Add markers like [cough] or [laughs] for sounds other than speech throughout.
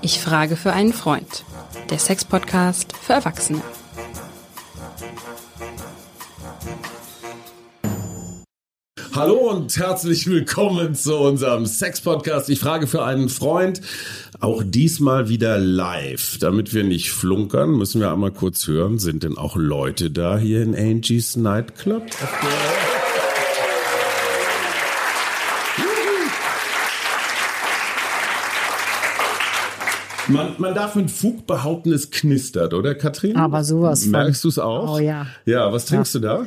Ich frage für einen Freund. Der Sex-Podcast für Erwachsene. Hallo und herzlich willkommen zu unserem Sex-Podcast. Ich frage für einen Freund. Auch diesmal wieder live. Damit wir nicht flunkern, müssen wir einmal kurz hören, sind denn auch Leute da hier in Angie's Nightclub? Man, man darf mit Fug behaupten, es knistert, oder Katrin? Aber sowas. Merkst du es auch? Oh ja. Ja, was trinkst du da?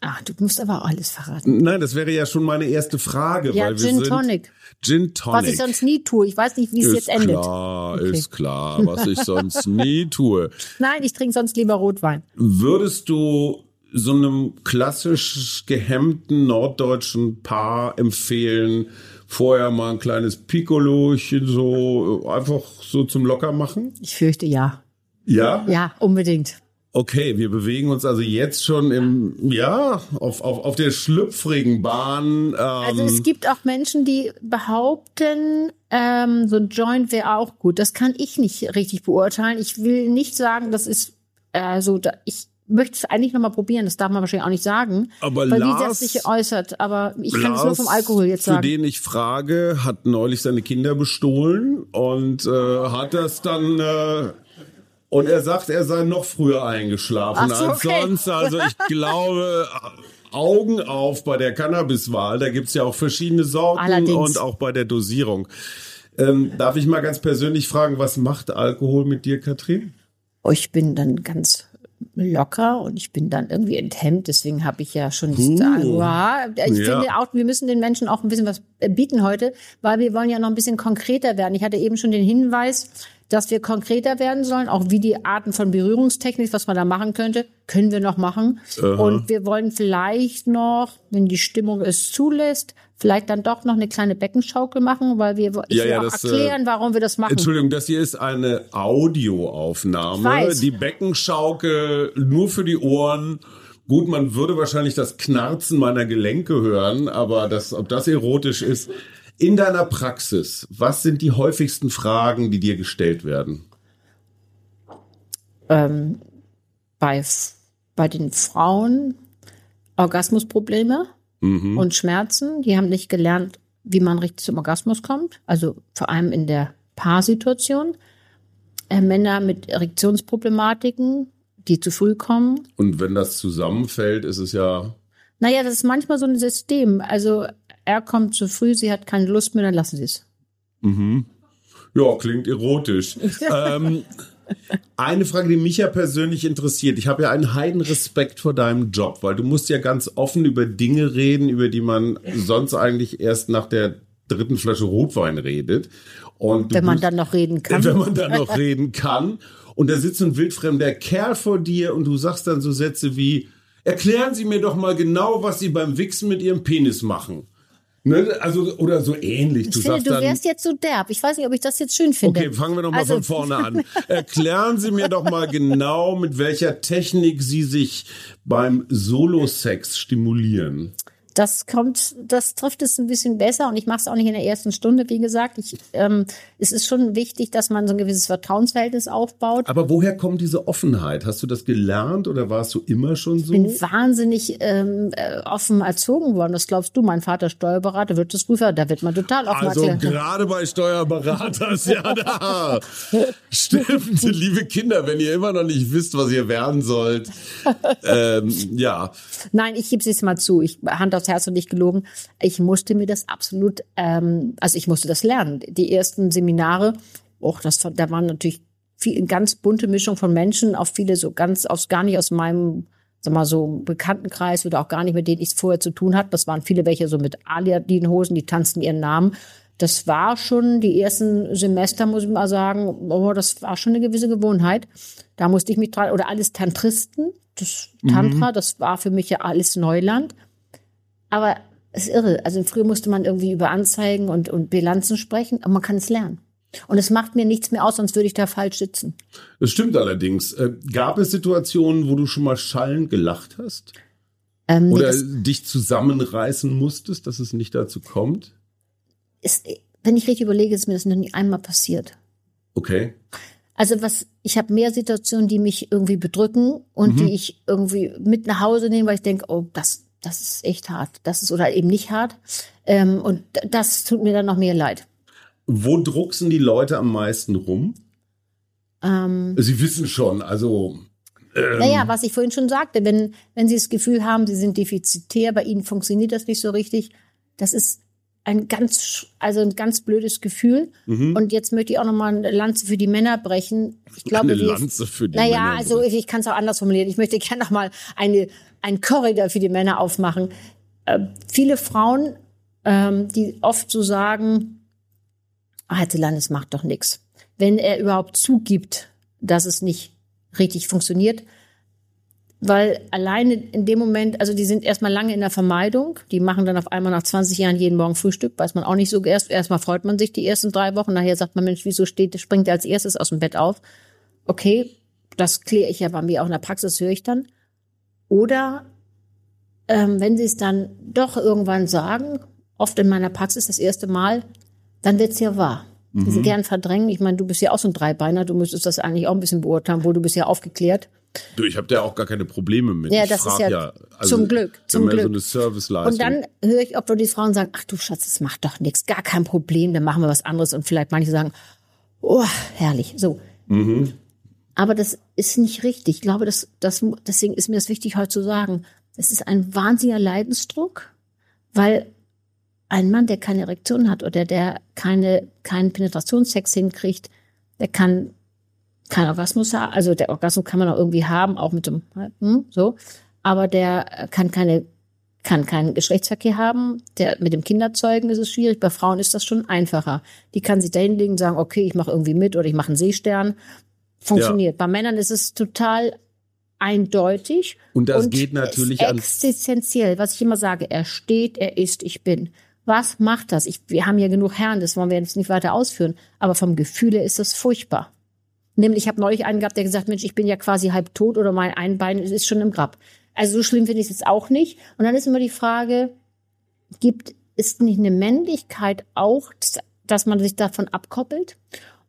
Ah, du musst aber alles verraten. Nein, das wäre ja schon meine erste Frage. Ja, weil wir Gin sind Tonic. Gin Tonic. Was ich sonst nie tue. Ich weiß nicht, wie es jetzt endet. klar, Okay. ist klar, was ich [laughs] sonst nie tue. Nein, ich trinke sonst lieber Rotwein. Würdest du so einem klassisch gehemmten norddeutschen Paar empfehlen, vorher mal ein kleines Piccolochen so äh, einfach so zum locker machen? Ich fürchte ja. Ja? Ja, unbedingt. Okay, wir bewegen uns also jetzt schon im, ja, auf, auf, auf der schlüpfrigen Bahn. Ähm, Also es gibt auch Menschen, die behaupten, ähm, so ein Joint wäre auch gut. Das kann ich nicht richtig beurteilen. Ich will nicht sagen, das ist äh, so. Da, ich möchte es eigentlich noch mal probieren. Das darf man wahrscheinlich auch nicht sagen, Aber weil Lars- wie das sich äußert. Aber ich kann es nur Lars, vom Alkohol jetzt Für sagen. den ich frage, hat neulich seine Kinder bestohlen und äh, hat das dann. Äh, und er sagt, er sei noch früher eingeschlafen so, als okay. sonst. Also ich [laughs] glaube, Augen auf bei der Cannabiswahl. Da gibt's ja auch verschiedene Sorten Allerdings. und auch bei der Dosierung. Ähm, darf ich mal ganz persönlich fragen, was macht Alkohol mit dir, Katrin? Oh, ich bin dann ganz locker und ich bin dann irgendwie enthemmt. Deswegen habe ich ja schon nicht Uh. ja, ich Ja. finde auch, wir müssen den Menschen auch ein bisschen was bieten heute, weil wir wollen ja noch ein bisschen konkreter werden. Ich hatte eben schon den Hinweis, dass wir konkreter werden sollen, auch wie die Arten von Berührungstechnik, was man da machen könnte, können wir noch machen. Und wir wollen vielleicht noch, wenn die Stimmung es zulässt, vielleicht dann doch noch eine kleine Beckenschaukel machen, weil wir ich Ja, will ja, auch das, äh, erklären, warum wir das machen. Entschuldigung, das hier ist eine Audioaufnahme. Die Beckenschaukel nur für die Ohren. Gut, man würde wahrscheinlich das Knarzen meiner Gelenke hören, aber das, ob das erotisch ist. In deiner Praxis, was sind die häufigsten Fragen, die dir gestellt werden? ähm, bei, bei den Frauen Orgasmusprobleme Mhm. und Schmerzen. Die haben nicht gelernt, wie man richtig zum Orgasmus kommt. Also vor allem in der Paarsituation. Äh, Männer mit Erektionsproblematiken, die zu früh kommen. Und wenn das zusammenfällt, ist es ja. Naja, das ist manchmal so ein System. Also er kommt zu früh, sie hat keine Lust mehr, dann lassen sie es. Mhm. Ja, klingt erotisch. [laughs] ähm, eine Frage, die mich ja persönlich interessiert. Ich habe ja einen heiden Respekt vor deinem Job, weil du musst ja ganz offen über Dinge reden, über die man sonst eigentlich erst nach der dritten Flasche Rotwein redet. Und Wenn man bist- dann noch reden kann. wenn man dann noch [laughs] reden kann. Und da sitzt ein wildfremder Kerl vor dir und du sagst dann so Sätze wie, erklären Sie mir doch mal genau, was Sie beim Wichsen mit Ihrem Penis machen. Ne? Also, oder so ähnlich. Du ich finde, du dann, wärst jetzt so derb. Ich weiß nicht, ob ich das jetzt schön finde. Okay, fangen wir doch mal Also- von vorne an. [laughs] Erklären Sie mir doch mal genau, mit welcher Technik Sie sich beim Solo-Sex stimulieren. Das kommt, das trifft es ein bisschen besser und ich mache es auch nicht in der ersten Stunde, wie gesagt. Ich, ähm, es ist schon wichtig, dass man so ein gewisses Vertrauensverhältnis aufbaut. Aber woher kommt diese Offenheit? Hast du das gelernt oder warst du immer schon so? Ich bin wahnsinnig ähm, äh, offen erzogen worden. Das glaubst du, mein Vater Steuerberater, Wirtschaftsprüfer, da wird man total offen Also erklärt. gerade bei Steuerberaters, [laughs] ja da. Stimmt, liebe Kinder, wenn ihr immer noch nicht wisst, was ihr werden sollt. Ähm, ja, Nein, ich gebe es jetzt mal zu. Ich Hand aufs Herz und nicht gelogen. Ich musste mir das absolut, ähm, also ich musste das lernen. Die ersten Seminare, och, das da waren natürlich viel, eine ganz bunte Mischung von Menschen, auch viele so ganz aus gar nicht aus meinem sag mal so Bekanntenkreis oder auch gar nicht mit denen ich es vorher zu tun hatte. Das waren viele welche so mit Aliadin-Hosen, die tanzten ihren Namen. Das war schon die ersten Semester, muss ich mal sagen, oh, das war schon eine gewisse Gewohnheit. Da musste ich mich dran, oder alles Tantristen, das Tantra, das war für mich ja alles Neuland. Aber es ist irre. Also früher musste man irgendwie über Anzeigen und, und Bilanzen sprechen, aber man kann es lernen. Und es macht mir nichts mehr aus, sonst würde ich da falsch sitzen. das stimmt allerdings. Äh, gab es Situationen, wo du schon mal schallend gelacht hast? Ähm, nee, Oder das, dich zusammenreißen musstest, dass es nicht dazu kommt? ist, wenn ich richtig überlege, ist mir das noch nie einmal passiert. Okay. Also was, ich habe mehr Situationen, die mich irgendwie bedrücken und Mhm. die ich irgendwie mit nach Hause nehme, weil ich denke, oh, das, das ist echt hart. Das ist oder eben nicht hart. Ähm, und das tut mir dann noch mehr leid. Wo drucksen die Leute am meisten rum? Ähm, Sie wissen schon, also ähm, Naja, was ich vorhin schon sagte, wenn, wenn Sie das Gefühl haben, Sie sind defizitär, bei Ihnen funktioniert das nicht so richtig, das ist ein ganz, also ein ganz blödes Gefühl. Mhm. Und jetzt möchte ich auch nochmal eine Lanze für die Männer brechen. Ich glaube, eine Lanze für die naja, Männer. also ich, ich kann es auch anders formulieren. Ich möchte gerne nochmal eine, einen Korridor für die Männer aufmachen. Äh, viele Frauen, ähm, die oft so sagen, ah, Herr Zillan, es macht doch nichts. Wenn er überhaupt zugibt, dass es nicht richtig funktioniert, weil alleine in dem Moment, also die sind erstmal lange in der Vermeidung, die machen dann auf einmal nach 20 Jahren jeden Morgen Frühstück, weiß man auch nicht so erst. Erstmal freut man sich die ersten drei Wochen, nachher sagt man, Mensch, wieso steht, springt er als erstes aus dem Bett auf? Okay, das kläre ich ja bei mir auch in der Praxis, höre ich dann. Oder ähm, wenn sie es dann doch irgendwann sagen, oft in meiner Praxis das erste Mal, dann wird's ja wahr. Die sie gern verdrängen. Ich meine, du bist ja auch so ein Dreibeiner, du müsstest das eigentlich auch ein bisschen beurteilen, wo du bist ja aufgeklärt. Du, ich habe da auch gar keine Probleme mit. Ja, ich das ist frag ja also, zum Glück, zum ja so Glück. eine Serviceleistung. Und dann höre ich wo die Frauen sagen, ach du Schatz, das macht doch nichts, gar kein Problem, dann machen wir was anderes. Und vielleicht manche sagen, oh, herrlich, so. Aber das ist nicht richtig. Ich glaube, das, das, deswegen ist mir das wichtig, heute zu sagen. Es ist ein wahnsinniger Leidensdruck, weil ein Mann, der keine Erektion hat oder der keine, keinen Penetrationssex hinkriegt, der kann keinen Orgasmus haben. Also der Orgasmus kann man auch irgendwie haben, auch mit dem, hm, so. Aber der kann keine, kann keinen Geschlechtsverkehr haben. Der, mit dem Kinderzeugen ist es schwierig. Bei Frauen ist das schon einfacher. Die kann sich da hinlegen und sagen, okay, ich mache irgendwie mit oder ich mache einen Seestern. Funktioniert. Bei Männern ist es total eindeutig. Und das geht natürlich ist existenziell, was ich immer sage. Er steht, er ist, ich bin. Was macht das? Ich, wir haben ja genug Herren, das wollen wir jetzt nicht weiter ausführen. Aber vom Gefühl her ist das furchtbar. Nämlich, ich habe neulich einen gehabt, der gesagt, Mensch, ich bin ja quasi halb tot oder mein ein Bein ist schon im Grab. Also so schlimm finde ich es jetzt auch nicht. Und dann ist immer die Frage, gibt ist nicht eine Männlichkeit auch, dass man sich davon abkoppelt?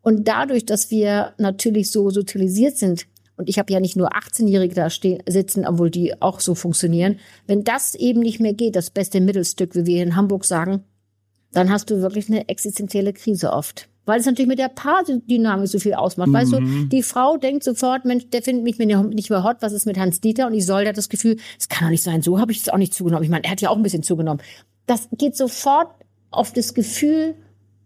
Und dadurch, dass wir natürlich so sozialisiert sind, und ich habe ja nicht nur 18-Jährige da stehen, sitzen, obwohl die auch so funktionieren, wenn das eben nicht mehr geht, das beste Mittelstück, wie wir in Hamburg sagen, dann hast du wirklich eine existenzielle Krise oft. Weil es natürlich mit der Paardynamik so viel ausmacht. Weißt du, die Frau denkt sofort, Mensch, der findet mich nicht mehr hot, was ist mit Hans Dieter? Und Isolde hat das Gefühl, es kann doch nicht sein, so habe ich es auch nicht zugenommen. Ich meine, er hat ja auch ein bisschen zugenommen. Das geht sofort auf das Gefühl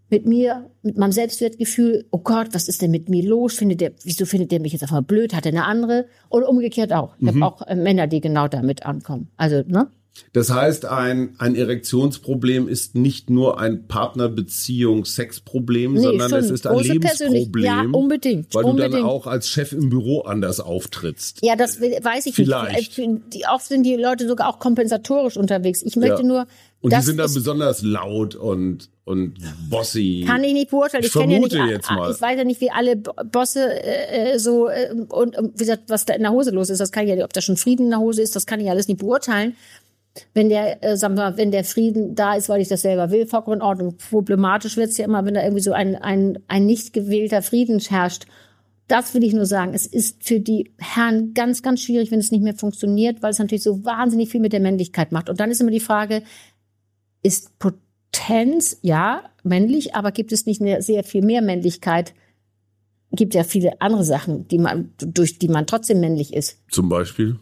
mit mir, mit meinem Selbstwertgefühl, oh Gott, was ist denn mit mir los? Findet der, wieso findet der mich jetzt einfach blöd? Hat er eine andere? Und umgekehrt auch. Ich habe auch äh, Männer, die genau damit ankommen. Also, ne? Das heißt, ein, ein Erektionsproblem ist nicht nur ein Partnerbeziehung-Sexproblem, Nee, sondern es ist ein Lebensproblem. Ja, unbedingt, Weil du dann unbedingt. auch als Chef im Büro anders auftrittst. Ja, das weiß ich Vielleicht. nicht. Die, oft sind die Leute sogar auch kompensatorisch unterwegs. Ich möchte Ja. nur, Und die sind dann besonders laut und, und bossy. kann ich nicht beurteilen. Ich Ich, kenne ja nicht, vermute jetzt mal. ich weiß ja nicht, wie alle Bo- Bosse äh, äh, so äh, und, und wie gesagt, was da in der Hose los ist. Das kann ich ja, ob da schon Frieden in der Hose ist, das kann ich alles nicht beurteilen. Wenn der, äh, sagen wir, mal, wenn der Frieden da ist, weil ich das selber will, vollkommen in Ordnung. Problematisch wird's ja immer, wenn da irgendwie so ein, ein, ein nicht gewählter Frieden herrscht. Das will ich nur sagen. Es ist für die Herren ganz, ganz schwierig, wenn es nicht mehr funktioniert, weil es natürlich so wahnsinnig viel mit der Männlichkeit macht. Und dann ist immer die Frage, ist Potenz, ja, männlich, aber gibt es nicht mehr, sehr viel mehr Männlichkeit? Gibt ja viele andere Sachen, die man, durch die man trotzdem männlich ist. Zum Beispiel.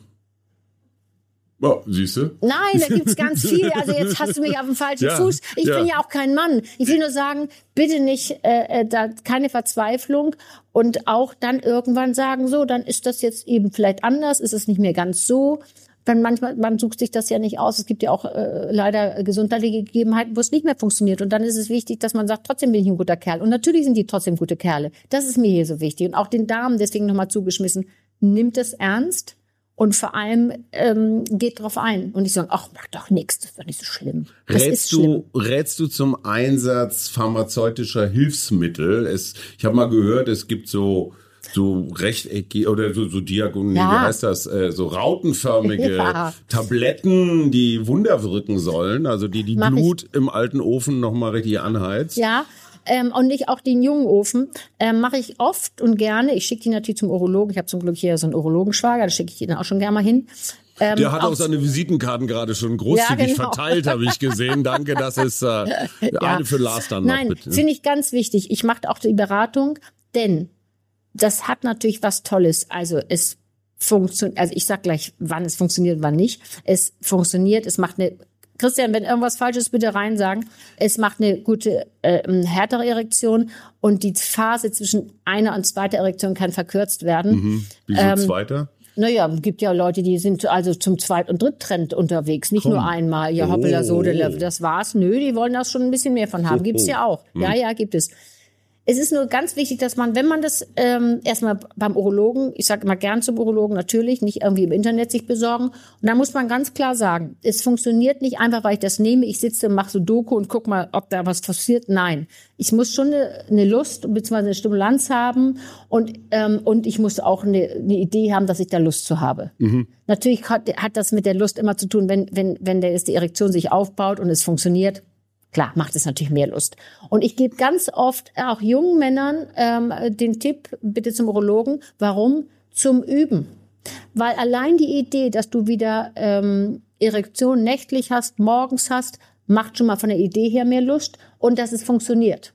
Ja, siehst du? Nein, da gibt's ganz viel. Also jetzt hast du mich auf dem falschen Ja, Fuß. Ich ja. bin ja auch kein Mann. Ich will nur sagen, bitte nicht äh, äh, da keine Verzweiflung und auch dann irgendwann sagen, so, dann ist das jetzt eben vielleicht anders, ist es nicht mehr ganz so. Wenn manchmal, man sucht sich das ja nicht aus. Es gibt ja auch äh, leider gesundheitliche Gegebenheiten, wo es nicht mehr funktioniert. Und dann ist es wichtig, dass man sagt, trotzdem bin ich ein guter Kerl. Und natürlich sind die trotzdem gute Kerle. Das ist mir hier so wichtig. Und auch den Damen deswegen nochmal zugeschmissen. Nimmt es ernst und vor allem ähm, geht drauf ein. Und nicht sagen, ach, mach doch nichts, das ist doch nicht so schlimm. Das Rätst schlimm. du, rätst du zum Einsatz pharmazeutischer Hilfsmittel? Es, ich habe mal gehört, es gibt so so rechteckig oder so, so diagonal, Ja. wie heißt das, äh, so rautenförmige [laughs] Ja. Tabletten, die Wunder wirken sollen, also die die Mach ich. Glut im alten Ofen nochmal richtig anheizt. Ja, ähm, und nicht auch den jungen Ofen. Ähm, Mache ich oft und gerne. Ich schicke die natürlich zum Urologen. Ich habe zum Glück hier so einen Urologenschwager, da schicke ich ihn auch schon gerne mal hin. Ähm, Der hat auch auch- seine Visitenkarten gerade schon großzügig Ja, genau. verteilt, habe ich gesehen. Danke, das ist äh, [laughs] eine für Lars dann noch Nein, finde ich ganz wichtig. Ich mache auch die Beratung, denn das hat natürlich was Tolles. Also es funktioniert, also ich sag gleich, wann es funktioniert, wann nicht. Es funktioniert, es macht eine Christian, wenn irgendwas falsch ist, bitte rein sagen. Es macht eine gute, äh, härtere Erektion und die Phase zwischen einer und zweiter Erektion kann verkürzt werden. Wieso ähm, zweiter? Naja, gibt ja Leute, die sind also zum Zweit- und Dritttrend unterwegs, nicht nur einmal, ja, hoppala, so, Oh. das war's. Nö, die wollen das schon ein bisschen mehr von haben. Gibt's ja auch. Ja, ja, gibt es. Es ist nur ganz wichtig, dass man, wenn man das ähm, erstmal beim Urologen, ich sage immer gern zum Urologen natürlich, nicht irgendwie im Internet sich besorgen. Und dann muss man ganz klar sagen, es funktioniert nicht einfach, weil ich das nehme, ich sitze, mache so Doku und guck mal, ob da was passiert. Nein, ich muss schon eine, eine Lust bzw. eine Stimulanz haben und ähm, und ich muss auch eine, eine Idee haben, dass ich da Lust zu habe. Natürlich hat, hat das mit der Lust immer zu tun, wenn wenn wenn der ist die Erektion sich aufbaut und es funktioniert. Klar, macht es natürlich mehr Lust. Und ich gebe ganz oft auch jungen Männern ähm, den Tipp, bitte zum Urologen, warum? Zum Üben. Weil allein die Idee, dass du wieder ähm, Erektion nächtlich hast, morgens hast, macht schon mal von der Idee her mehr Lust und dass es funktioniert.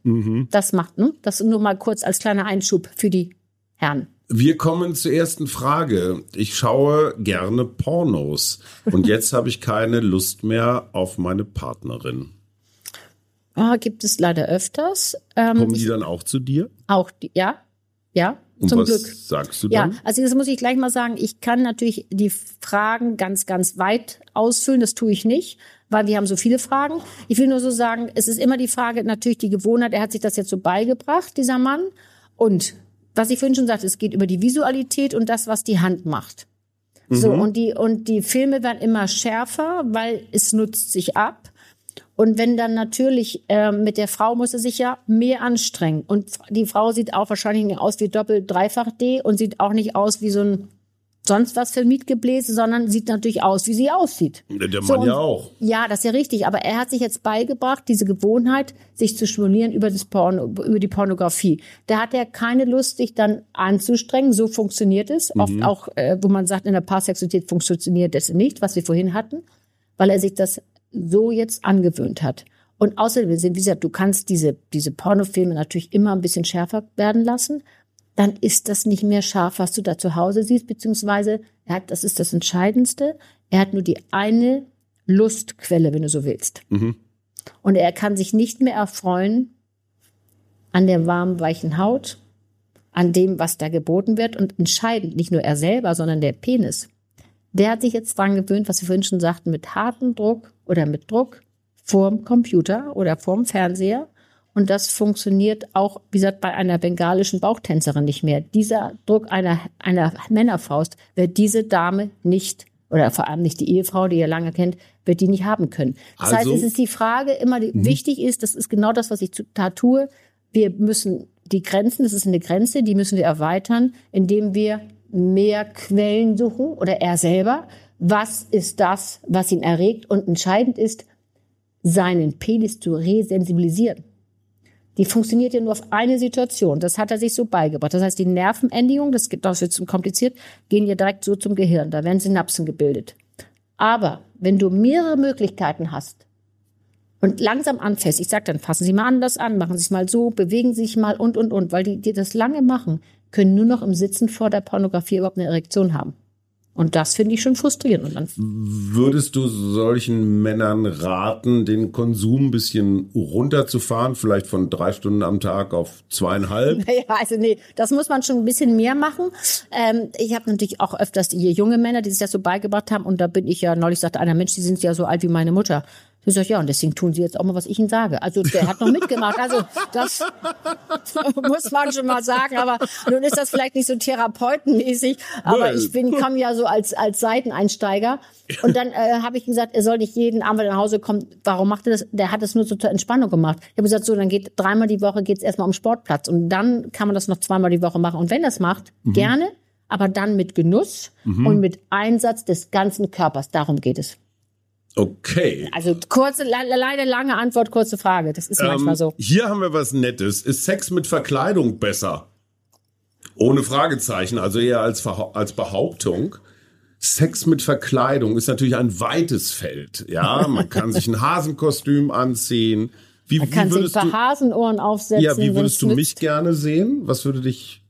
Das macht, ne? Das nur mal kurz als kleiner Einschub für die Herren. Wir kommen zur ersten Frage. Ich schaue gerne Pornos und [laughs] jetzt habe ich keine Lust mehr auf meine Partnerin. Ja, gibt es leider öfters. Ähm, Kommen die dann auch zu dir? auch die, ja, ja, Und zum was Glück. sagst du Ja, dann? also das muss ich gleich mal sagen. Ich kann natürlich die Fragen ganz, ganz weit ausfüllen. Das tue ich nicht, weil wir haben so viele Fragen. Ich will nur so sagen, es ist immer die Frage, natürlich die Gewohnheit. Er hat sich das jetzt so beigebracht, dieser Mann. Und was ich vorhin schon sagte, es geht über die Visualität und das, was die Hand macht. So, und die, und die Filme werden immer schärfer, weil es nutzt sich ab. Und wenn dann natürlich ähm, mit der Frau muss er sich ja mehr anstrengen. Und die Frau sieht auch wahrscheinlich nicht aus wie doppelt, dreifach D und sieht auch nicht aus wie so ein sonst was für Mietgebläse, sondern sieht natürlich aus, wie sie aussieht. Der der So, Mann ja und- auch. Ja, das ist ja richtig. Aber er hat sich jetzt beigebracht, diese Gewohnheit, sich zu stimulieren über, das Porno, über die Pornografie. Da hat er keine Lust, sich dann anzustrengen. So funktioniert es. Oft auch, äh, wo man sagt, in der Paarsexualität funktioniert das nicht, was wir vorhin hatten, weil er sich das so jetzt angewöhnt hat. Und außerdem, sind, wie gesagt, du kannst diese, diese Pornofilme natürlich immer ein bisschen schärfer werden lassen. Dann ist das nicht mehr scharf, was du da zu Hause siehst, beziehungsweise er hat, das ist das Entscheidendste, er hat nur die eine Lustquelle, wenn du so willst. Und er kann sich nicht mehr erfreuen an der warmen, weichen Haut, an dem, was da geboten wird. Und entscheidend, nicht nur er selber, sondern der Penis. Der hat sich jetzt dran gewöhnt, was wir vorhin schon sagten, mit hartem Druck oder mit Druck vorm Computer oder vorm Fernseher. Und das funktioniert auch, wie gesagt, bei einer bengalischen Bauchtänzerin nicht mehr. Dieser Druck einer, einer Männerfaust wird diese Dame nicht, oder vor allem nicht die Ehefrau, die ihr lange kennt, wird die nicht haben können. Das Also- heißt, es ist die Frage immer, die wichtig ist, das ist genau das, was ich da tue. Wir müssen die Grenzen, das ist eine Grenze, die müssen wir erweitern, indem wir mehr Quellen suchen oder er selber. Was ist das, was ihn erregt? Und entscheidend ist, seinen Penis zu resensibilisieren. Die funktioniert ja nur auf eine Situation. Das hat er sich so beigebracht. Das heißt, die Nervenendigungen, das geht wird zu kompliziert, gehen ja direkt so zum Gehirn. Da werden Synapsen gebildet. Aber wenn du mehrere Möglichkeiten hast und langsam anfängst, ich sag dann, fassen Sie mal anders an, machen Sie es mal so, bewegen Sie sich mal und, und, und, weil die, die das lange machen, können nur noch im Sitzen vor der Pornografie überhaupt eine Erektion haben. Und das finde ich schon frustrierend. Und dann Würdest du solchen Männern raten, den Konsum ein bisschen runterzufahren, vielleicht von drei Stunden am Tag auf zweieinhalb? [laughs] Ja, also nee, das muss man schon ein bisschen mehr machen. Ähm, ich habe natürlich auch öfters hier junge Männer, die sich das so beigebracht haben. Und da bin ich ja, neulich sagte einer, Mensch, die sind ja so alt wie meine Mutter. Ich sag, ja, und deswegen tun sie jetzt auch mal, was ich ihnen sage. Also der hat noch mitgemacht. Also das [laughs] muss man schon mal sagen. Aber nun ist das vielleicht nicht so therapeutenmäßig. Aber ich bin, komme ja so als, als Seiteneinsteiger. Und dann äh, habe ich gesagt, er soll nicht jeden Abend nach Hause kommen. Warum macht er das? Der hat das nur so zur Entspannung gemacht. Ich habe gesagt, so, dann geht dreimal die Woche geht's erstmal um Sportplatz. Und dann kann man das noch zweimal die Woche machen. Und wenn das macht, Mhm. gerne, aber dann mit Genuss und mit Einsatz des ganzen Körpers. Darum geht es. Okay. Also kurze, le leider lange Antwort, kurze Frage. Das ist manchmal Ähm, so. Hier haben wir was Nettes. Ist Sex mit Verkleidung besser? Ohne Fragezeichen, also eher als, als Behauptung. Sex mit Verkleidung ist natürlich ein weites Feld. Ja, man kann sich ein [laughs] Hasenkostüm anziehen. Wie, Man kann wie sich würdest ein du, paar Hasenohren aufsetzen. ja, wie würdest du mich gerne sehen? Was würde dich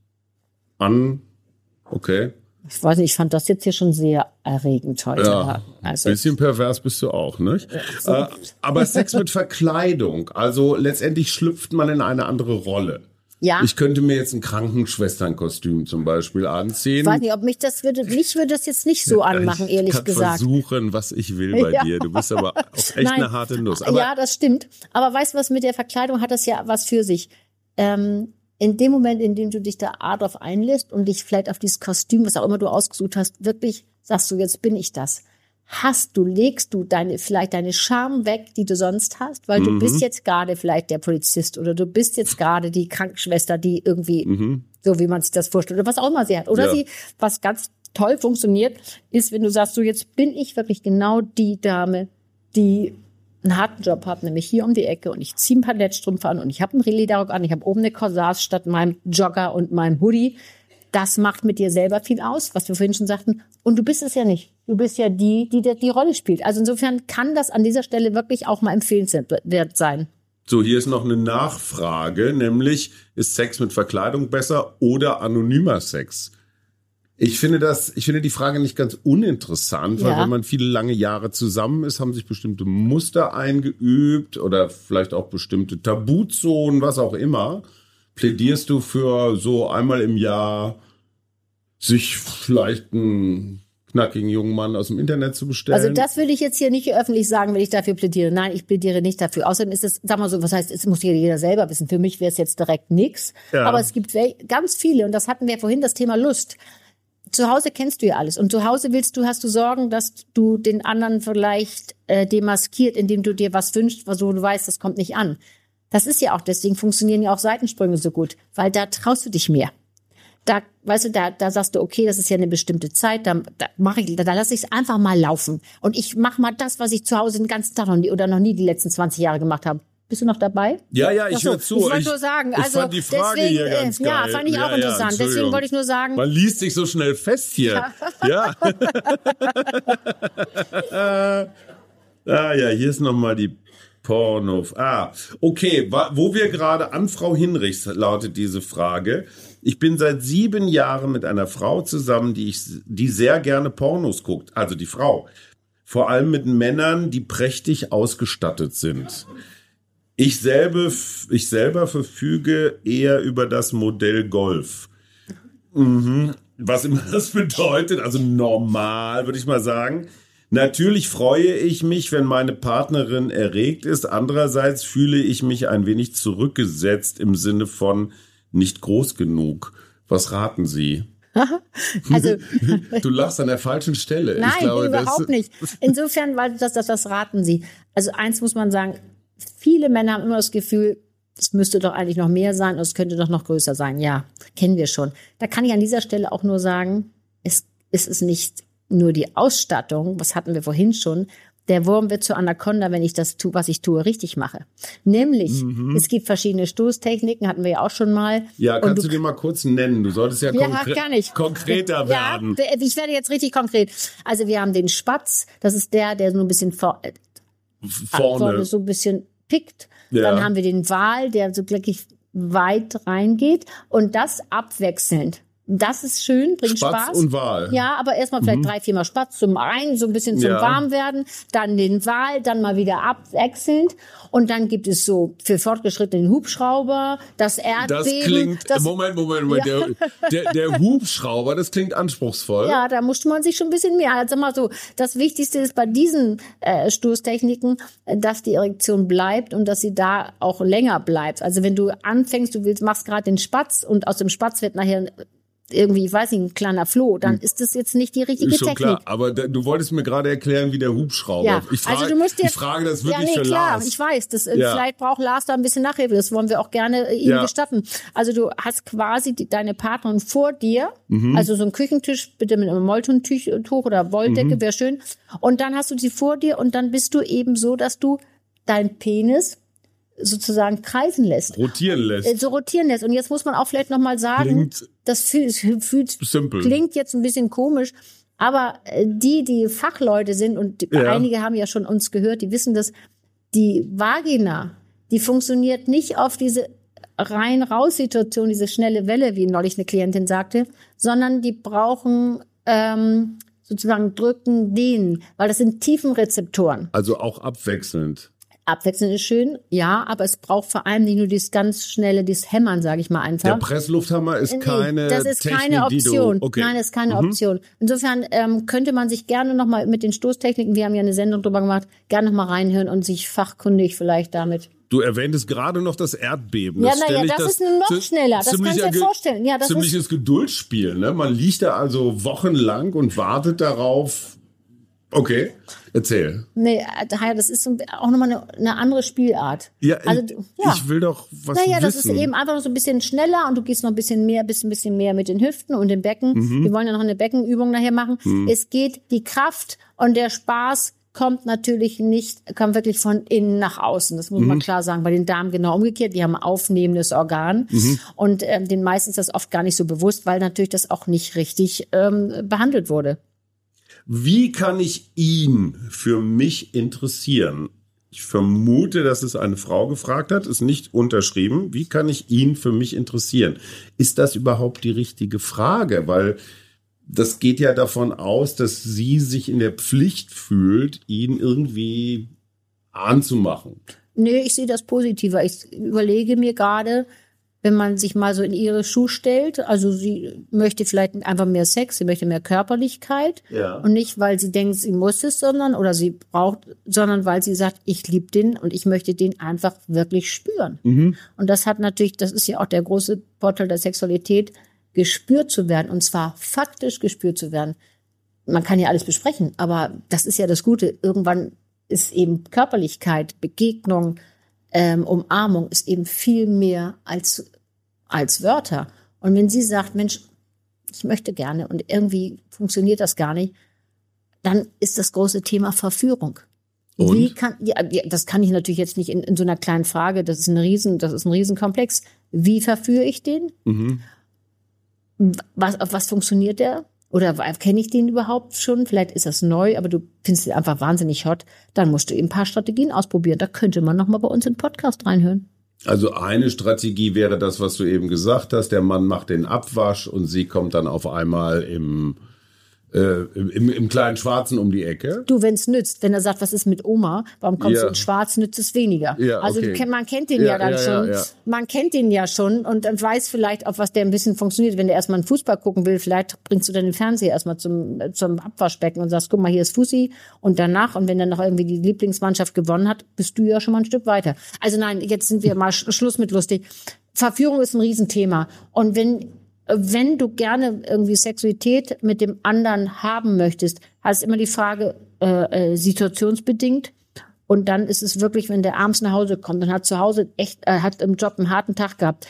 an? Okay. Ich weiß nicht, ich fand das jetzt hier schon sehr erregend heute. Ja, Also, bisschen pervers bist du auch, nicht? Äh, aber Sex mit Verkleidung, also letztendlich schlüpft man in eine andere Rolle. ja. Ich könnte mir jetzt ein Krankenschwesternkostüm zum Beispiel anziehen. Ich weiß nicht, ob mich das würde, mich würde das jetzt nicht so anmachen, ich ehrlich kann gesagt. versuchen, was ich will bei Ja. dir. Du bist aber [laughs] auch echt Nein. eine harte Nuss. Aber ja, das stimmt. Aber weißt du was, mit der Verkleidung hat das ja was für sich. Ähm, in dem Moment, in dem du dich da A drauf einlässt und dich vielleicht auf dieses Kostüm, was auch immer du ausgesucht hast, wirklich sagst du, jetzt bin ich das. Hast du, legst du deine, vielleicht deine Scham weg, die du sonst hast, weil Mhm. du bist jetzt gerade vielleicht der Polizist oder du bist jetzt gerade die Krankenschwester, die irgendwie, so wie man sich das vorstellt, oder was auch immer sie hat. Oder Mhm. Ja. sie, was ganz toll funktioniert, ist, wenn du sagst, so jetzt bin ich wirklich genau die Dame, die einen harten Job habe, nämlich hier um die Ecke und ich ziehe ein paar Netzstrümpfe an und ich habe einen Rilly-Rock an, ich habe oben eine Corsage statt meinem Jogger und meinem Hoodie. Das macht mit dir selber viel aus, was wir vorhin schon sagten. Und du bist es ja nicht. Du bist ja die die, die Rolle spielt. Also insofern kann das an dieser Stelle wirklich auch mal empfehlenswert sein. so, hier ist noch eine Nachfrage, nämlich ist Sex mit Verkleidung besser oder anonymer Sex? Ich finde das, ich finde die Frage nicht ganz uninteressant, weil Ja. wenn man viele lange Jahre zusammen ist, haben sich bestimmte Muster eingeübt oder vielleicht auch bestimmte Tabuzonen, was auch immer. Plädierst du für so einmal im Jahr sich vielleicht einen knackigen jungen Mann aus dem Internet zu bestellen? Also das würde ich jetzt hier nicht öffentlich sagen, wenn ich dafür plädiere. Nein, ich plädiere nicht dafür. Außerdem ist es, sag mal so, was heißt, es muss jeder selber wissen. Für mich wäre es jetzt direkt nix. Ja. Aber es gibt ganz viele, und das hatten wir vorhin, das Thema Lust. Zu Hause kennst du ja alles. Und zu Hause willst du, hast du Sorgen, dass du den anderen vielleicht äh, demaskiert, indem du dir was wünschst, was du weißt, das kommt nicht an. Das ist ja auch, deswegen funktionieren ja auch Seitensprünge so gut, weil da traust du dich mehr da, weißt du, da, da sagst du, okay, das ist ja eine bestimmte Zeit, da, da mache ich, da, da lasse ich es einfach mal laufen. Und ich mache mal das, was ich zu Hause den ganzen Tag noch nie oder noch nie die letzten 20 Jahre gemacht habe. Bist du noch dabei? ja, ja, ich so, höre zu. Ich wollte nur sagen, also fand die Frage deswegen, hier ganz äh, ja, geil. fand ich auch Ja, ja, interessant. deswegen wollte ich nur sagen, Man liest sich so schnell fest hier. Ja. [laughs] [laughs] ah, ja, hier ist nochmal die Porno. Ah, okay. Wo wir gerade an Frau Hinrichs lautet diese Frage. Ich bin seit sieben Jahren mit einer Frau zusammen, die ich, die sehr gerne Pornos guckt. Also die Frau. Vor allem mit Männern, die prächtig ausgestattet sind. Ich selber, ich selber verfüge eher über das Modell Golf. Mhm. Was immer das bedeutet, also normal, würde ich mal sagen. Natürlich freue ich mich, wenn meine Partnerin erregt ist. Andererseits fühle ich mich ein wenig zurückgesetzt im Sinne von nicht groß genug. Was raten Sie? [laughs] also [laughs] Du lachst an der falschen Stelle. Nein, glaube, überhaupt nicht. Insofern, weil das, das, das raten sie. Also eins muss man sagen, viele Männer haben immer das Gefühl, es müsste doch eigentlich noch mehr sein und es könnte doch noch größer sein. Ja, kennen wir schon. Da kann ich an dieser Stelle auch nur sagen, es, es ist nicht nur die Ausstattung, was hatten wir vorhin schon, der Wurm wird zur Anaconda, wenn ich das tue, was ich tue, richtig mache. Nämlich, es gibt verschiedene Stoßtechniken, hatten wir ja auch schon mal. Mhm. Ja, kannst du, dir mal kurz nennen? Du solltest ja, ja, konkre konkreter werden. Ja, ich werde jetzt richtig konkret. Also wir haben den Spatz, das ist der, der so ein bisschen vor, äh, Vorne. so ein bisschen pickt. Ja. Dann haben wir den Wal, der so wirklich weit reingeht und das abwechselnd Das ist schön, bringt Spatz Spaß. und Wal. Ja, aber erstmal vielleicht drei, viermal Spatz zum einen, so ein bisschen zum Ja. Warmwerden, dann den Wal, dann mal wieder abwechselnd. Und dann gibt es so für Fortgeschrittenen Hubschrauber, das Erdbeben. Das klingt, das, Moment, Moment, Moment, Ja. der, der, der Hubschrauber, das klingt anspruchsvoll. Ja, da musste man sich schon ein bisschen mehr. Also mal so, das Wichtigste ist bei diesen äh, Stoßtechniken, dass die Erektion bleibt und dass sie da auch länger bleibt. Also wenn du anfängst, du willst, machst gerade den Spatz und aus dem Spatz wird nachher irgendwie, ich weiß nicht, ein kleiner Floh, dann ist das jetzt nicht die richtige Hm. Ist schon Technik. klar, aber da, du wolltest mir gerade erklären, wie der Hubschrauber. Ja, ich, frage, also du musst dir, ich frage das wirklich ja, nee, für klar, Lars. ich weiß, das, äh, Ja. vielleicht braucht Lars da ein bisschen Nachhilfe, das wollen wir auch gerne äh, ihm Ja. gestatten. Also du hast quasi die, deine Partnerin vor dir, Mhm. also so ein Küchentisch, bitte mit einem Moltontuch oder Wolldecke, Mhm. wäre schön. Und dann hast du sie vor dir und dann bist du eben so, dass du deinen Penis sozusagen kreisen lässt. Rotieren Äh, lässt. So rotieren lässt. Und jetzt muss man auch vielleicht nochmal sagen, Klingt das fühlt, fühlt simpel. Klingt jetzt ein bisschen komisch, aber äh, die, die Fachleute sind und Ja. einige haben ja schon uns gehört, die wissen, dass die Vagina, die funktioniert nicht auf diese rein-raus-Situation, diese schnelle Welle, wie neulich eine Klientin sagte, sondern die brauchen ähm, sozusagen drücken, dehnen, weil das sind Tiefenrezeptoren. Also auch abwechselnd. Abwechselnd ist schön, ja, aber es braucht vor allem nicht nur dieses ganz schnelle, dieses Hämmern, sage ich mal einfach. Der Presslufthammer ist Nee, keine das ist Technik, keine Option. Du, okay. Mhm. Nein, das ist keine Option. Insofern ähm, könnte man sich gerne noch mal mit den Stoßtechniken, wir haben ja eine Sendung drüber gemacht, gerne noch mal reinhören und sich fachkundig vielleicht damit. Du erwähntest gerade noch das Erdbeben. Ja, Das na ja, stell ich das ist noch schneller. Das kannst du dir vorstellen. Ja, das ist- ziemliches Geduldsspiel. Ne? Man liegt da also wochenlang und wartet darauf. Okay, erzähl. Nee, äh, daher, das ist auch nochmal eine, eine andere Spielart. Ja, also, ja. ich will doch was Naja, wissen. das ist eben einfach so ein bisschen schneller und du gehst noch ein bisschen mehr, bist ein bisschen mehr mit den Hüften und dem Becken. Mhm. Wir wollen ja noch eine Beckenübung nachher machen. Es geht die Kraft und der Spaß kommt natürlich nicht, kommt wirklich von innen nach außen. Das muss Mhm. man klar sagen. Bei den Damen genau umgekehrt. Die haben ein aufnehmendes Organ. Mhm. Und ähm, den meisten ist das oft gar nicht so bewusst, weil natürlich das auch nicht richtig ähm, behandelt wurde. Wie kann ich ihn für mich interessieren? Ich vermute, dass es eine Frau gefragt hat, ist nicht unterschrieben. Wie kann ich ihn für mich interessieren? Ist das überhaupt die richtige Frage? Weil das geht ja davon aus, dass sie sich in der Pflicht fühlt, ihn irgendwie anzumachen. Nee, ich sehe das positiver. Ich überlege mir gerade, wenn man sich mal so in ihre Schuhe stellt, also sie möchte vielleicht einfach mehr Sex, sie möchte mehr Körperlichkeit Ja. und nicht, weil sie denkt, sie muss es, sondern oder sie braucht, sondern weil sie sagt, ich liebe den und ich möchte den einfach wirklich spüren. Und das hat natürlich, das ist ja auch der große Vorteil der Sexualität, gespürt zu werden und zwar faktisch gespürt zu werden. Man kann ja alles besprechen, aber das ist ja das Gute. Irgendwann ist eben Körperlichkeit, Begegnung, ähm, Umarmung ist eben viel mehr als, als Wörter. Und wenn sie sagt, Mensch, ich möchte gerne und irgendwie funktioniert das gar nicht, dann ist das große Thema Verführung. Und? Wie kann, ja, das kann ich natürlich jetzt nicht in, in so einer kleinen Frage, das ist ein Riesen, das ist ein Riesenkomplex. Wie verführe ich den? Was, auf was funktioniert der? Oder kenne ich den überhaupt schon? Vielleicht ist das neu, aber du findest ihn einfach wahnsinnig hot. Dann musst du eben ein paar Strategien ausprobieren. Da könnte man noch mal bei uns in den Podcast reinhören. Also eine Strategie wäre das, was du eben gesagt hast. Der Mann macht den Abwasch und sie kommt dann auf einmal im, äh, im, im kleinen Schwarzen um die Ecke. Du, wenn es nützt, wenn er sagt, was ist mit Oma, warum kommst Ja. du in Schwarz, nützt es weniger. Ja, Also okay. man kennt den Ja, ja, dann schon. Man kennt den ja schon und weiß vielleicht, auf was der ein bisschen funktioniert. Wenn der erstmal einen Fußball gucken will, vielleicht bringst du dann den Fernseher erstmal zum, zum Abwaschbecken und sagst, guck mal, hier ist Fussi und danach, und wenn dann noch irgendwie die Lieblingsmannschaft gewonnen hat, bist du ja schon mal ein Stück weiter. Also nein, jetzt sind wir mal Sch- Schluss mit lustig. Verführung ist ein Riesenthema. Und wenn wenn du gerne irgendwie Sexualität mit dem anderen haben möchtest, hast immer die Frage äh, äh, situationsbedingt. Und dann ist es wirklich, wenn der abends nach Hause kommt und hat zu Hause echt, äh, hat im Job einen harten Tag gehabt,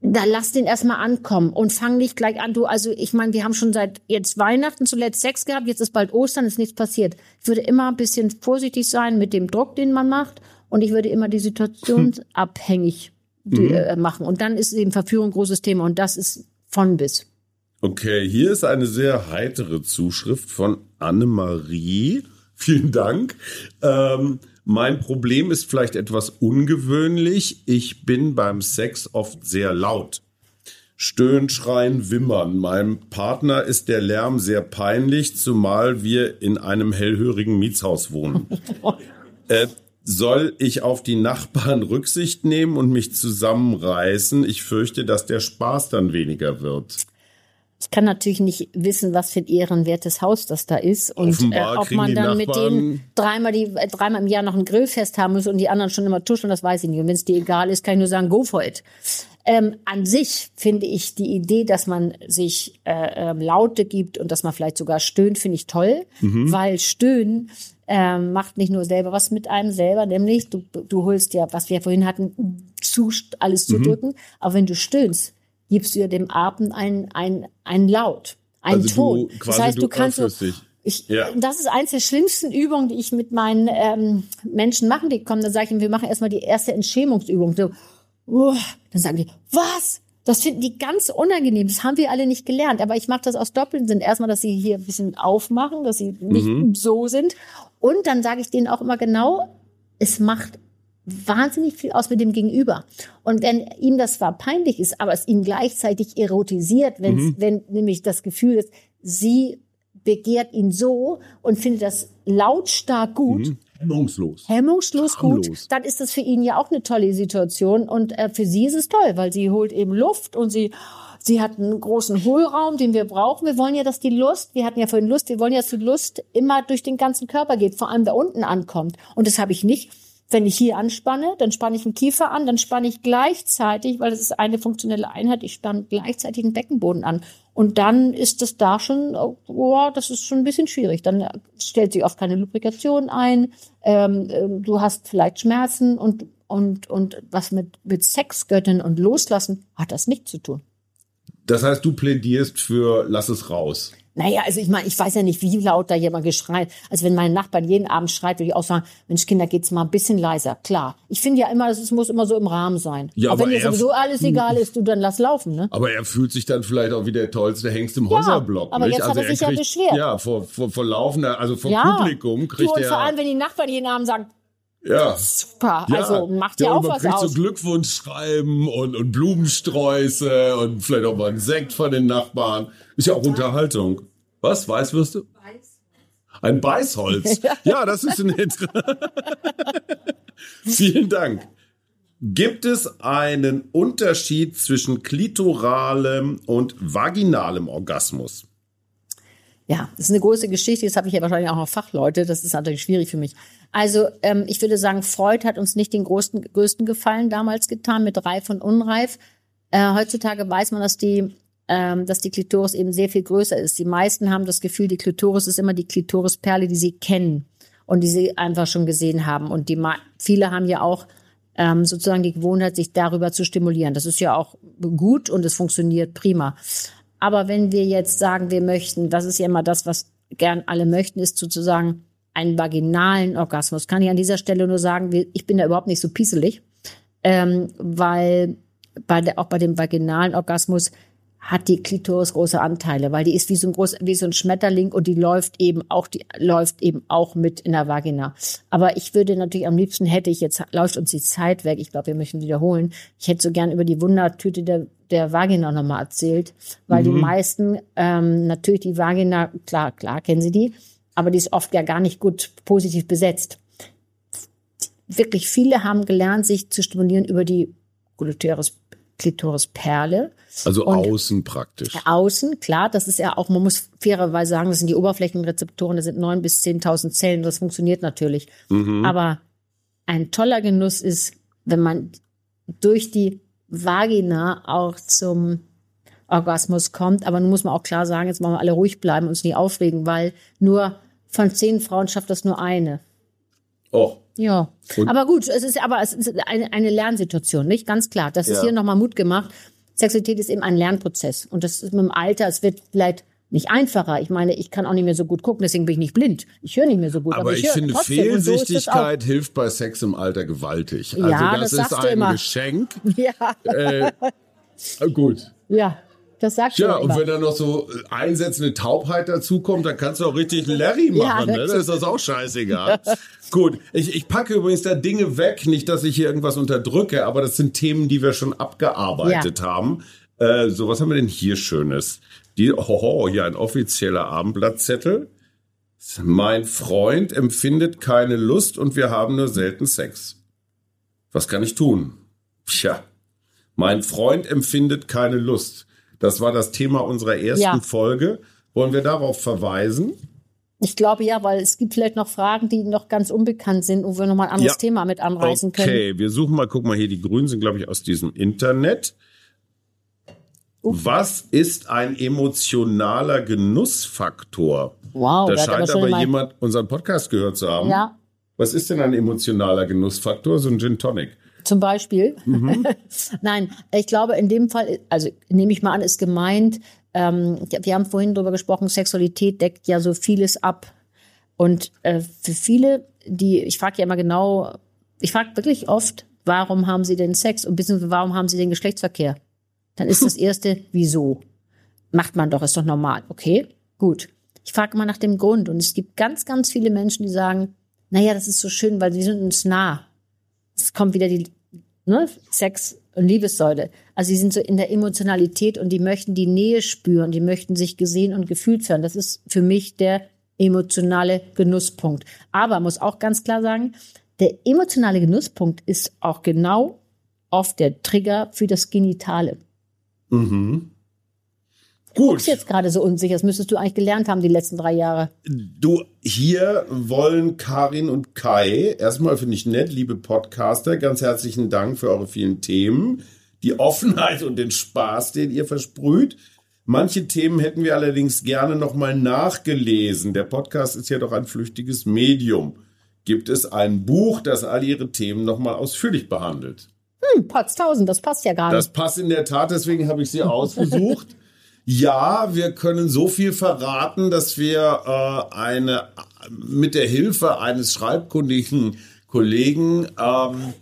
da lass den erstmal ankommen und fang nicht gleich an. Du, also ich meine, wir haben schon seit jetzt Weihnachten zuletzt Sex gehabt, jetzt ist bald Ostern, ist nichts passiert. Ich würde immer ein bisschen vorsichtig sein mit dem Druck, den man macht. Und ich würde immer die Situation abhängig die, äh, machen. Und dann ist eben Verführung ein großes Thema. Und das ist von bis. Okay, hier ist eine sehr heitere Zuschrift von Annemarie. Vielen Dank. Ähm, mein Problem ist vielleicht etwas ungewöhnlich. Ich bin beim Sex oft sehr laut. Stöhnen, Schreien, Wimmern. Meinem Partner ist der Lärm sehr peinlich, zumal wir in einem hellhörigen Mietshaus wohnen. [laughs] äh, soll ich auf die Nachbarn [laughs] Rücksicht nehmen und mich zusammenreißen? Ich fürchte, dass der Spaß dann weniger wird. Ich kann natürlich nicht wissen, was für ein ehrenwertes Haus das da ist und äh, ob man dann mit denen dreimal, die, äh, dreimal im Jahr noch ein Grillfest haben muss und die anderen schon immer tuschen, das weiß ich nicht. Und wenn es dir egal ist, kann ich nur sagen, go for it. Ähm, an sich finde ich die Idee, dass man sich äh, äh, Laute gibt und dass man vielleicht sogar stöhnt, finde ich toll, mhm. weil Stöhnen äh, macht nicht nur selber was mit einem selber, nämlich du, du holst ja, was wir vorhin hatten, zu, alles zu mhm. drücken, aber wenn du stöhnst, gibst du ja dem Atem einen, einen Laut, einen also Ton. das heißt, du, du kannst so, ich, ja. Das ist eins der schlimmsten Übungen, die ich mit meinen ähm, Menschen machen, die kommen. Dann sage ich ihnen, wir machen erstmal die erste Entschämungsübung. So, uh, dann sagen die, was? Das finden die ganz unangenehm. Das haben wir alle nicht gelernt. Aber ich mache das aus doppelten Sinn. Erstmal, dass sie hier ein bisschen aufmachen, dass sie nicht mhm. so sind. Und dann sage ich denen auch immer genau, es macht wahnsinnig viel aus mit dem Gegenüber. Und wenn ihm das zwar peinlich ist, aber es ihn gleichzeitig erotisiert, mhm. wenn nämlich das Gefühl ist, sie begehrt ihn so und findet das lautstark gut. Mhm. Hemmungslos. Hemmungslos Harmlos. gut. Dann ist das für ihn ja auch eine tolle Situation. Und äh, für sie ist es toll, weil sie holt eben Luft und sie, sie hat einen großen Hohlraum, den wir brauchen. Wir wollen ja, dass die Lust, wir hatten ja vorhin Lust, wir wollen ja, dass die Lust immer durch den ganzen Körper geht, vor allem da unten ankommt. Und das habe ich nicht wenn ich hier anspanne, dann spanne ich den Kiefer an, dann spanne ich gleichzeitig, weil das ist eine funktionelle Einheit, ich spanne gleichzeitig den Beckenboden an. Und dann ist das da schon, oh, das ist schon ein bisschen schwierig. Dann stellt sich oft keine Lubrikation ein, ähm, ähm, du hast vielleicht Schmerzen und, und, und was mit, mit Sexgöttin und Loslassen hat das nichts zu tun. Das heißt, du plädierst für lass es raus. Naja, also ich meine, ich weiß ja nicht, wie laut da jemand geschreit. Also wenn mein Nachbar jeden Abend schreit, würde ich auch sagen, Mensch, Kinder, geht's mal ein bisschen leiser. Klar. Ich finde ja immer, es muss immer so im Rahmen sein. Ja, auch wenn dir sowieso alles egal ist, du dann lass laufen, ne? Aber er fühlt sich dann vielleicht auch wie der tollste Hengst im ja, Häuserblock. Aber nicht? jetzt also hat er sich kriegt, ja beschwert. Ja, vor, vor, vor laufender, also vor ja. Publikum kriegt du, und er. vor allem, wenn die Nachbarn jeden Abend sagen, ja. Super. Ja. Also macht ja, auch was aus. so Glückwunschschreiben und, und Blumensträuße und vielleicht auch mal ein Sekt von den Nachbarn. Ist ja auch Unterhaltung. Was? Weißwürste? Ein Beißholz. [laughs] Ja, das ist ein Hit. [laughs] Vielen Dank. Gibt es einen Unterschied zwischen klitoralem und vaginalem Orgasmus? Ja, das ist eine große Geschichte. Jetzt habe ich ja wahrscheinlich auch noch Fachleute. Das ist natürlich schwierig für mich. Also ähm, ich würde sagen, Freud hat uns nicht den größten, größten Gefallen damals getan mit Reif und Unreif. Äh, heutzutage weiß man, dass die ähm, dass die Klitoris eben sehr viel größer ist. Die meisten haben das Gefühl, die Klitoris ist immer die Klitorisperle, die sie kennen und die sie einfach schon gesehen haben. Und die viele haben ja auch ähm, sozusagen die Gewohnheit, sich darüber zu stimulieren. Das ist ja auch gut und es funktioniert prima. Aber wenn wir jetzt sagen, wir möchten, das ist ja immer das, was gern alle möchten, ist sozusagen einen vaginalen Orgasmus. Kann ich an dieser Stelle nur sagen, ich bin da überhaupt nicht so pieselig, ähm, weil bei der, auch bei dem vaginalen Orgasmus hat die Klitoris große Anteile, weil die ist wie so ein groß, wie so ein Schmetterling und die läuft eben auch, die läuft eben auch mit in der Vagina. Aber ich würde natürlich am liebsten hätte ich jetzt läuft uns die Zeit weg. Ich glaube, wir möchten wiederholen. Ich hätte so gern über die Wundertüte der der Vagina nochmal erzählt, weil mhm. die meisten ähm, natürlich die Vagina klar klar kennen sie die, aber die ist oft ja gar nicht gut positiv besetzt. Wirklich viele haben gelernt, sich zu stimulieren über die Gluteus Klitorisperle. Also und außen praktisch. Außen, klar, das ist ja auch, man muss fairerweise sagen, das sind die Oberflächenrezeptoren, das sind neun bis zehntausend Zellen, das funktioniert natürlich. Mhm. Aber ein toller Genuss ist, wenn man durch die Vagina auch zum Orgasmus kommt. Aber nun muss man auch klar sagen, jetzt wollen wir alle ruhig bleiben, uns nie aufregen, weil nur von zehn Frauen schafft das nur eine. Oh. Ja, und? aber gut, es ist aber es ist eine, eine Lernsituation, nicht ganz klar. Das ist hier nochmal Mut gemacht. Sexualität ist eben ein Lernprozess und das ist mit dem Alter. Es wird vielleicht nicht einfacher. Ich meine, ich kann auch nicht mehr so gut gucken, deswegen bin ich nicht blind. Ich höre nicht mehr so gut. Aber, aber ich, ich finde, Fehlsichtigkeit so hilft bei Sex im Alter gewaltig. Also ja, das, das ist ein Geschenk. [laughs] Ja. Äh, gut. Ja. Das sagt Ja, und wenn da noch so einsetzende Taubheit dazukommt, dann kannst du auch richtig Larry machen. Ja, ne? Dann ist das auch scheißegal. [laughs] Gut, ich, ich packe übrigens da Dinge weg, nicht, dass ich hier irgendwas unterdrücke, aber das sind Themen, die wir schon abgearbeitet ja. haben. Äh, so, was haben wir denn hier Schönes? Die, hoho, hier ein offizieller Abendblattzettel. Mein Freund empfindet keine Lust und wir haben nur selten Sex. Was kann ich tun? Tja, mein Freund empfindet keine Lust. Das war das Thema unserer ersten Ja. Folge. Wollen wir darauf verweisen? Ich glaube ja, weil es gibt vielleicht noch Fragen, die noch ganz unbekannt sind, wo wir nochmal ein anderes Ja. Thema mit anreißen können. Okay, wir suchen mal, guck mal hier, die Grünen sind, glaube ich, aus diesem Internet. Was ist ein emotionaler Genussfaktor? Wow, da aber scheint aber mal- jemand unseren Podcast gehört zu haben. Ja, Was ist denn ein emotionaler Genussfaktor? So ein Gin Tonic. Zum Beispiel. Mhm. [laughs] Nein, ich glaube, in dem Fall, also nehme ich mal an, ist gemeint, ähm, wir haben vorhin drüber gesprochen, Sexualität deckt ja so vieles ab. Und äh, für viele, die, ich frage ja immer genau, ich frage wirklich oft, warum haben sie denn Sex und beziehungsweise warum haben sie den Geschlechtsverkehr? Dann ist das [laughs] erste, wieso? Macht man doch, ist doch normal. Okay, gut. Ich frage immer nach dem Grund und es gibt ganz, ganz viele Menschen, die sagen, naja, das ist so schön, weil sie sind uns nah. Es kommt wieder die ne, Sex- und Liebessäule. Also sie sind so in der Emotionalität und die möchten die Nähe spüren, die möchten sich gesehen und gefühlt werden. Das ist für mich der emotionale Genusspunkt. Aber muss auch ganz klar sagen, der emotionale Genusspunkt ist auch genau oft der Trigger für das Genitale. Du Gut. guckst jetzt gerade so unsicher, das müsstest du eigentlich gelernt haben die letzten drei Jahre. Du, hier wollen Karin und Kai, erstmal finde ich nett, liebe Podcaster, ganz herzlichen Dank für eure vielen Themen, die Offenheit und den Spaß, den ihr versprüht. Manche Themen hätten wir allerdings gerne nochmal nachgelesen. Der Podcast ist ja doch ein flüchtiges Medium. Gibt es ein Buch, das all ihre Themen nochmal ausführlich behandelt? Hm, Potztausend, das passt ja gar nicht. Das passt in der Tat, deswegen habe ich sie [laughs] ausgesucht. Ja, wir können so viel verraten, dass wir äh, eine mit der Hilfe eines schreibkundigen Kollegen ähm,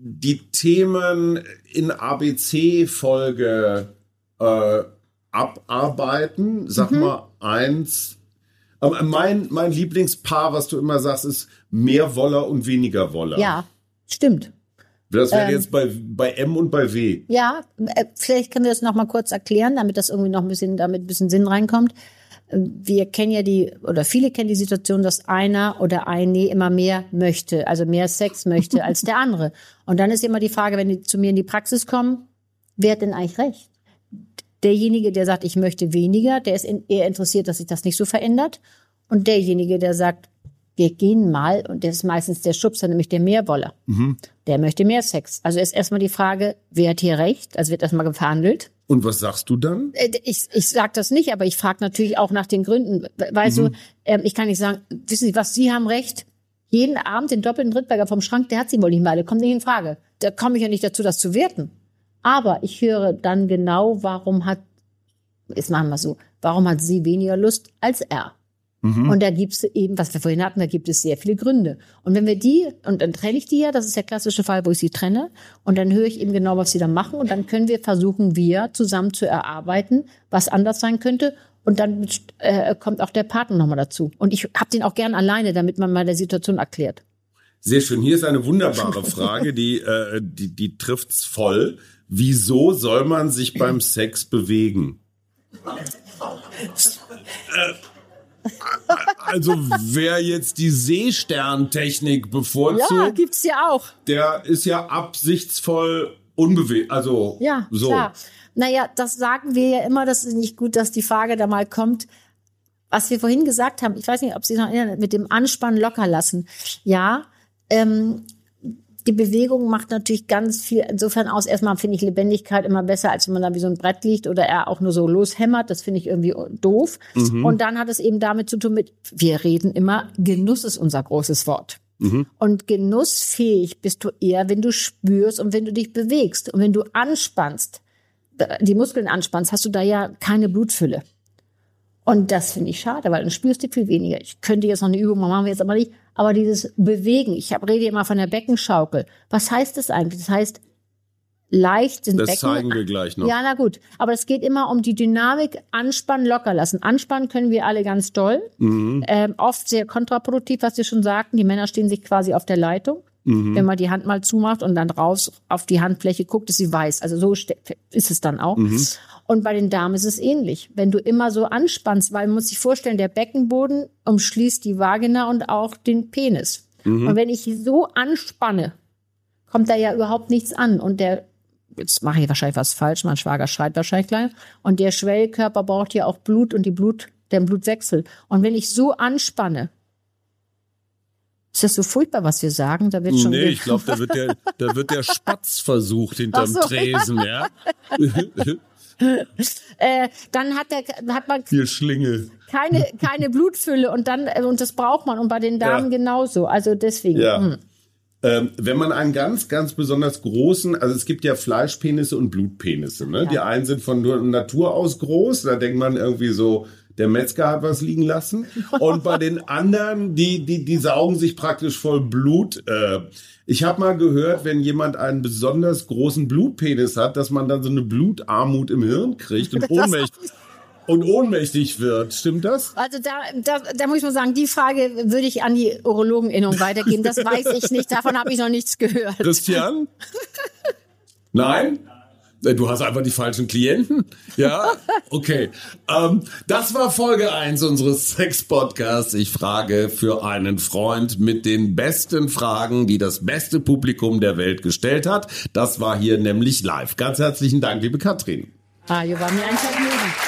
die Themen in ABC-Folge äh, abarbeiten. Sag Mhm. mal eins. Aber mein, mein Lieblingspaar, was du immer sagst, ist mehr Woller und weniger Woller. ja, stimmt. Das wäre Ähm. jetzt bei, bei M und bei W. Ja, äh, vielleicht können wir das noch mal kurz erklären, damit das irgendwie noch ein bisschen, damit ein bisschen Sinn reinkommt. Äh, Wir kennen ja die, oder viele kennen die Situation, dass einer oder eine immer mehr möchte, also mehr Sex möchte als der andere. Und dann ist immer die Frage, wenn die zu mir in die Praxis kommen, wer hat denn eigentlich recht? Derjenige, der sagt, ich möchte weniger, der ist eher interessiert, dass sich das nicht so verändert. Und derjenige, der sagt, wir gehen mal, und der ist meistens der Schubser, nämlich der Mehrwoller. Der möchte mehr Sex. Also ist erstmal die Frage, wer hat hier recht? Also wird erstmal verhandelt. Und was sagst du dann? Äh, Ich, ich sage das nicht, aber ich frage natürlich auch nach den Gründen. Weißt du, ähm, ich kann nicht sagen, wissen Sie was, Sie haben recht. Jeden Abend den doppelten Drittberger vom Schrank, der hat sie wohl nicht mehr alle. Kommt nicht in Frage. Da komme ich ja nicht dazu, das zu werten. Aber ich höre dann genau, warum hat, jetzt machen wir so, warum hat sie weniger Lust als er? Und da gibt es eben, was wir vorhin hatten, da gibt es sehr viele Gründe. Und wenn wir die, und dann trenne ich die ja, das ist der klassische Fall, wo ich sie trenne, und dann höre ich eben genau, was sie da machen, und dann können wir versuchen, wir zusammen zu erarbeiten, was anders sein könnte. Und dann äh, kommt auch der Partner nochmal dazu. Und ich habe den auch gern alleine, damit man mal der Situation erklärt. Sehr schön. Hier ist eine wunderbare Frage, die, äh, die, die trifft's voll. Wieso soll man sich beim Sex bewegen? Äh, also wer jetzt die Seesterntechnik bevorzugt, Ja, gibt's ja auch. der ist ja absichtsvoll unbewegt. Also Ja, so. klar. Naja, das sagen wir ja immer, das ist nicht gut, dass die Frage da mal kommt. Was wir vorhin gesagt haben, ich weiß nicht, ob Sie sich noch erinnern, mit dem Anspannen locker lassen. Ja, ähm, die Bewegung macht natürlich ganz viel insofern aus. Erstmal finde ich Lebendigkeit immer besser, als wenn man da wie so ein Brett liegt oder er auch nur so loshämmert. Das finde ich irgendwie doof. Und dann hat es eben damit zu tun mit, wir reden immer, Genuss ist unser großes Wort. Und genussfähig bist du eher, wenn du spürst und wenn du dich bewegst. Und wenn du anspannst, die Muskeln anspannst, hast du da ja keine Blutfülle. Und das finde ich schade, weil dann spürst du viel weniger. Ich könnte jetzt noch eine Übung machen, machen wir jetzt aber nicht. Aber dieses Bewegen, ich hab, rede immer von der Beckenschaukel. Was heißt das eigentlich? Das heißt, leicht sind Das Becken. zeigen wir gleich noch. Ja, na gut. Aber es geht immer um die Dynamik, anspannen, locker lassen. Anspannen können wir alle ganz doll. Mhm. Ähm, oft sehr kontraproduktiv, was Sie schon sagten. Die Männer stehen sich quasi auf der Leitung. Mhm. Wenn man die Hand mal zumacht und dann raus auf die Handfläche guckt, ist sie weiß. Also so ist es dann auch. Mhm. Und bei den Damen ist es ähnlich. Wenn du immer so anspannst, weil man muss sich vorstellen, der Beckenboden umschließt die Vagina und auch den Penis. Mhm. Und wenn ich so anspanne, kommt da ja überhaupt nichts an. Und der, jetzt mache ich wahrscheinlich was falsch, mein Schwager schreit wahrscheinlich gleich. Und der Schwellkörper braucht ja auch Blut und die Blut, den Blutwechsel. Und wenn ich so anspanne, ist das so furchtbar, was wir sagen? Da wird schon nee, ich glaube, da wird der, da wird der [laughs] Spatz versucht hinterm so. Tresen, ja. [laughs] äh, dann hat der, hat man Schlinge. keine keine Blutfülle und dann äh, und das braucht man und bei den Damen ja. genauso. Also deswegen. Ja. Hm. Ähm, wenn man einen ganz, ganz besonders großen, also es gibt ja Fleischpenisse und Blutpenisse, ne? Ja. Die einen sind von Natur aus groß, da denkt man irgendwie so, der Metzger hat was liegen lassen. Und bei den anderen, die, die, die saugen sich praktisch voll Blut. Äh, ich habe mal gehört, wenn jemand einen besonders großen Blutpenis hat, dass man dann so eine Blutarmut im Hirn kriegt und [laughs] ohnmächtig und ohnmächtig wird. Stimmt das? Also da, da, da muss ich mal sagen, die Frage würde ich an die Urologeninnung weitergeben. Das weiß ich nicht. Davon habe ich noch nichts gehört. Christian? [laughs] Nein? Äh, du hast einfach die falschen Klienten. Ja, [laughs] okay. ähm, das war Folge 1 unseres Sex-Podcasts. Ich frage für einen Freund mit den besten Fragen, die das beste Publikum der Welt gestellt hat. Das war hier nämlich live. Ganz herzlichen Dank, liebe Katrin. Ah, ihr war mir ein Vergnügen.